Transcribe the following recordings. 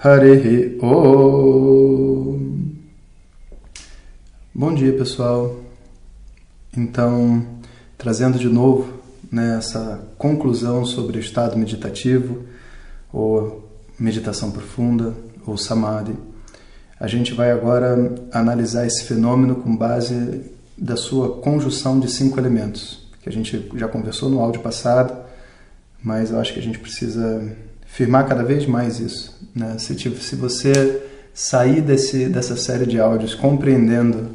Hare Om. Bom dia, pessoal. Então, trazendo de novo né, essa conclusão sobre o estado meditativo, ou meditação profunda, ou samadhi, a gente vai agora analisar esse fenômeno com base da sua conjunção de cinco elementos, que a gente já conversou no áudio passado, mas eu acho que a gente precisa firmar cada vez mais isso. Né? Se, tipo, se você sair desse, dessa série de áudios compreendendo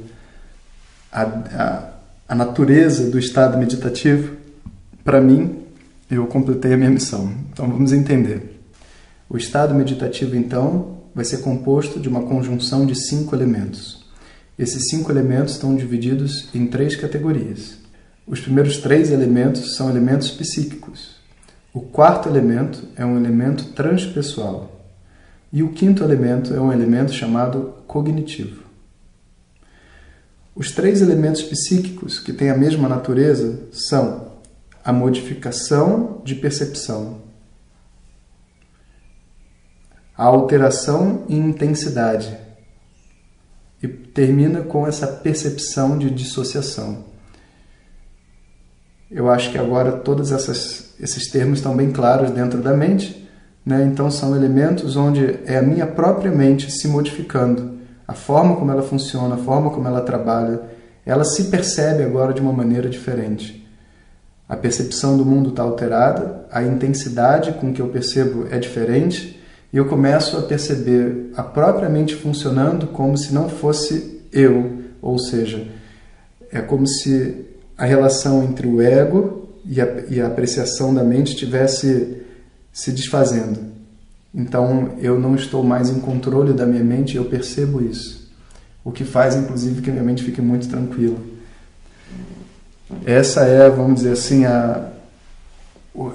a, a, a natureza do estado meditativo, para mim, eu completei a minha missão. Então vamos entender. O estado meditativo, então, vai ser composto de uma conjunção de cinco elementos. Esses cinco elementos estão divididos em três categorias. Os primeiros três elementos são elementos psíquicos, o quarto elemento é um elemento transpessoal. E o quinto elemento é um elemento chamado cognitivo. Os três elementos psíquicos que têm a mesma natureza são a modificação de percepção, a alteração em intensidade e termina com essa percepção de dissociação. Eu acho que agora todos esses termos estão bem claros dentro da mente, né? então são elementos onde é a minha própria mente se modificando, a forma como ela funciona, a forma como ela trabalha, ela se percebe agora de uma maneira diferente. A percepção do mundo está alterada, a intensidade com que eu percebo é diferente e eu começo a perceber a própria mente funcionando como se não fosse eu, ou seja, é como se a relação entre o ego e a, e a apreciação da mente estivesse se desfazendo. Então eu não estou mais em controle da minha mente, eu percebo isso. O que faz, inclusive, que a minha mente fique muito tranquila. Essa é, vamos dizer assim, a,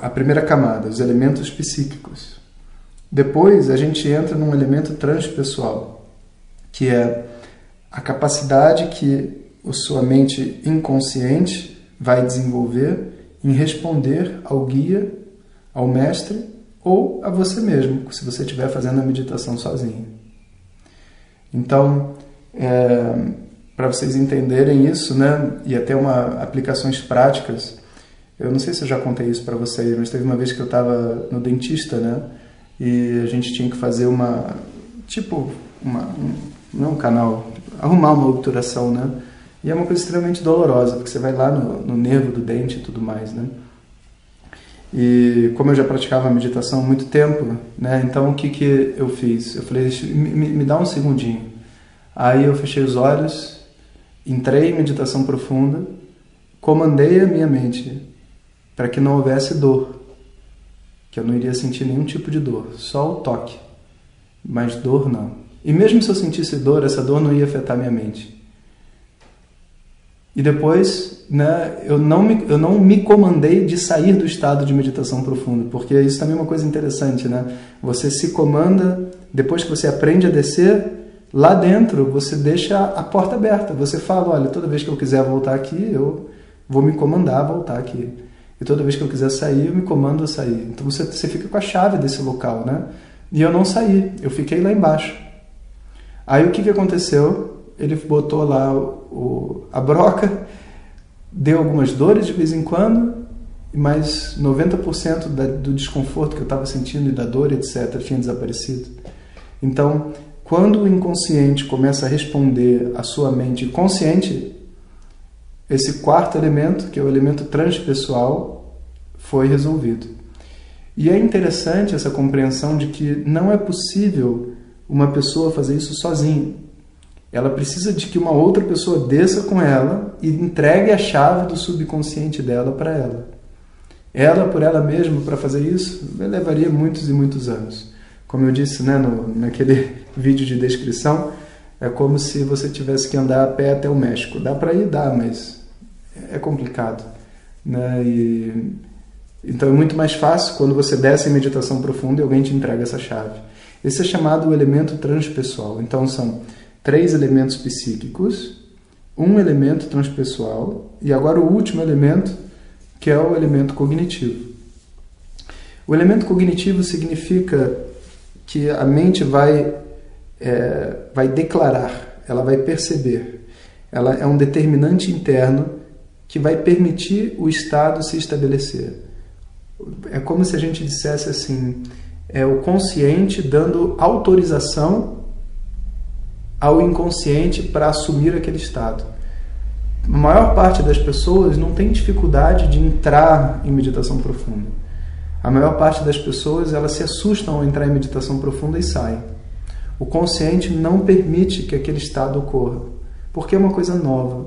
a primeira camada, os elementos psíquicos. Depois a gente entra num elemento transpessoal, que é a capacidade que a sua mente inconsciente vai desenvolver em responder ao guia, ao mestre ou a você mesmo, se você estiver fazendo a meditação sozinho. Então, é, para vocês entenderem isso, né, e até uma aplicações práticas, eu não sei se eu já contei isso para vocês, mas teve uma vez que eu estava no dentista, né, e a gente tinha que fazer uma, tipo, uma, um, não um canal, arrumar uma obturação, né, e é uma coisa extremamente dolorosa, porque você vai lá no, no nervo do dente e tudo mais, né? E como eu já praticava meditação há muito tempo, né? Então o que, que eu fiz? Eu falei, me, me dá um segundinho. Aí eu fechei os olhos, entrei em meditação profunda, comandei a minha mente para que não houvesse dor, que eu não iria sentir nenhum tipo de dor, só o toque, mas dor não. E mesmo se eu sentisse dor, essa dor não ia afetar minha mente. E depois, né, eu, não me, eu não me comandei de sair do estado de meditação profunda, porque isso também é uma coisa interessante, né? Você se comanda, depois que você aprende a descer, lá dentro você deixa a porta aberta. Você fala, olha, toda vez que eu quiser voltar aqui, eu vou me comandar a voltar aqui. E toda vez que eu quiser sair, eu me comando a sair. Então você, você fica com a chave desse local, né? E eu não saí, eu fiquei lá embaixo. Aí o que, que aconteceu? Ele botou lá o, a broca, deu algumas dores de vez em quando, mas 90% da, do desconforto que eu estava sentindo e da dor, etc., tinha desaparecido. Então, quando o inconsciente começa a responder à sua mente consciente, esse quarto elemento, que é o elemento transpessoal, foi resolvido. E é interessante essa compreensão de que não é possível uma pessoa fazer isso sozinha. Ela precisa de que uma outra pessoa desça com ela e entregue a chave do subconsciente dela para ela. Ela, por ela mesma, para fazer isso, levaria muitos e muitos anos. Como eu disse né, no, naquele vídeo de descrição, é como se você tivesse que andar a pé até o México. Dá para ir? Dá, mas é complicado. Né? E, então é muito mais fácil quando você desce em meditação profunda e alguém te entrega essa chave. Esse é chamado o elemento transpessoal. Então são três elementos psíquicos, um elemento transpessoal e agora o último elemento, que é o elemento cognitivo. O elemento cognitivo significa que a mente vai, é, vai declarar, ela vai perceber. Ela é um determinante interno que vai permitir o estado se estabelecer. É como se a gente dissesse assim: é o consciente dando autorização ao inconsciente para assumir aquele estado. A maior parte das pessoas não tem dificuldade de entrar em meditação profunda. A maior parte das pessoas elas se assustam ao entrar em meditação profunda e saem. O consciente não permite que aquele estado ocorra, porque é uma coisa nova.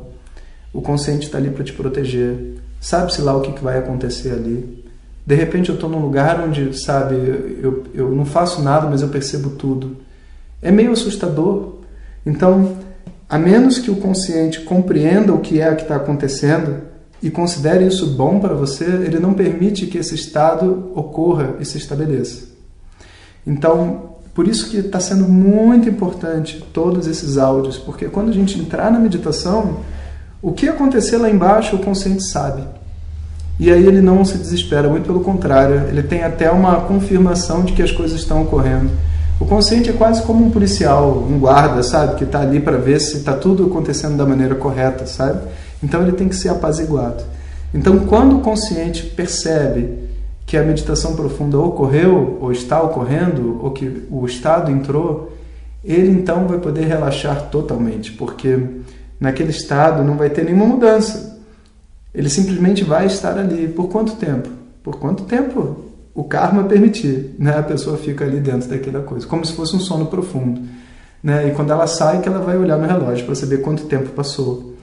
O consciente está ali para te proteger. Sabe-se lá o que vai acontecer ali. De repente eu estou num lugar onde, sabe, eu, eu não faço nada, mas eu percebo tudo. É meio assustador. Então, a menos que o consciente compreenda o que é que está acontecendo e considere isso bom para você, ele não permite que esse estado ocorra e se estabeleça. Então, por isso que está sendo muito importante todos esses áudios, porque quando a gente entrar na meditação, o que acontecer lá embaixo o consciente sabe. E aí ele não se desespera, muito pelo contrário, ele tem até uma confirmação de que as coisas estão ocorrendo. O consciente é quase como um policial, um guarda, sabe, que está ali para ver se está tudo acontecendo da maneira correta, sabe? Então ele tem que ser apaziguado. Então, quando o consciente percebe que a meditação profunda ocorreu, ou está ocorrendo, ou que o estado entrou, ele então vai poder relaxar totalmente, porque naquele estado não vai ter nenhuma mudança. Ele simplesmente vai estar ali. Por quanto tempo? Por quanto tempo o karma permitir, né? A pessoa fica ali dentro daquela coisa, como se fosse um sono profundo, né? E quando ela sai, que ela vai olhar no relógio para saber quanto tempo passou.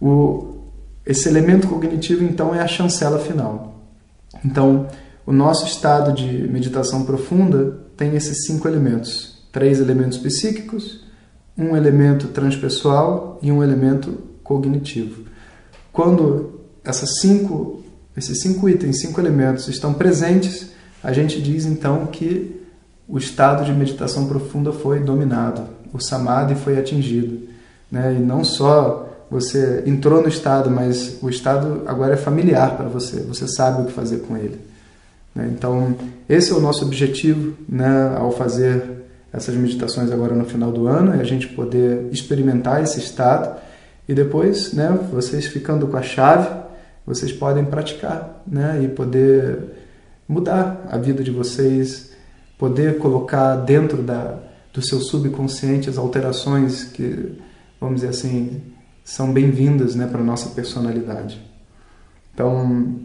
O, esse elemento cognitivo, então, é a chancela final. Então, o nosso estado de meditação profunda tem esses cinco elementos: três elementos psíquicos, um elemento transpessoal e um elemento cognitivo. Quando essas cinco, esses cinco itens, cinco elementos estão presentes, a gente diz então que o estado de meditação profunda foi dominado, o samadhi foi atingido. Né? E não só você entrou no estado, mas o estado agora é familiar para você, você sabe o que fazer com ele. Né? Então, esse é o nosso objetivo né, ao fazer essas meditações agora no final do ano e a gente poder experimentar esse estado e depois, né, vocês ficando com a chave, vocês podem praticar, né, e poder mudar a vida de vocês, poder colocar dentro da do seu subconsciente as alterações que, vamos dizer assim, são bem-vindas, né, para nossa personalidade. Então,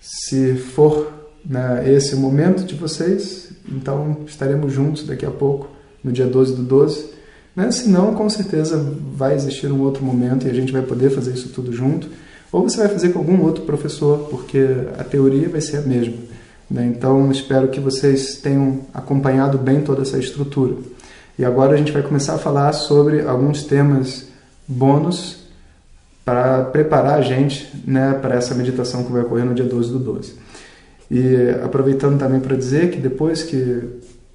se for né, esse o momento de vocês, então estaremos juntos daqui a pouco, no dia 12 do 12. Né? Se não, com certeza vai existir um outro momento e a gente vai poder fazer isso tudo junto. Ou você vai fazer com algum outro professor, porque a teoria vai ser a mesma. Né? Então espero que vocês tenham acompanhado bem toda essa estrutura. E agora a gente vai começar a falar sobre alguns temas bônus para preparar a gente né, para essa meditação que vai ocorrer no dia 12 do 12. E aproveitando também para dizer que depois que,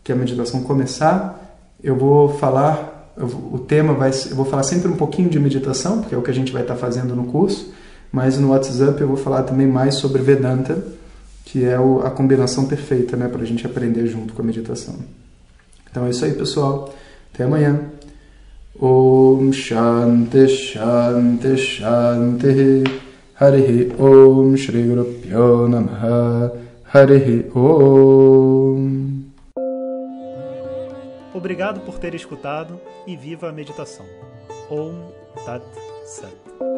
que a meditação começar, eu vou falar, o tema vai eu vou falar sempre um pouquinho de meditação, porque é o que a gente vai estar fazendo no curso, mas no WhatsApp eu vou falar também mais sobre Vedanta, que é a combinação perfeita né, para a gente aprender junto com a meditação. Então é isso aí, pessoal. Até amanhã. Om Shanti Shanti Shanti Hari Om Shri Guru Pyo Namaha Hare Om. Obrigado por ter escutado e viva a meditação. Om Tat Sat.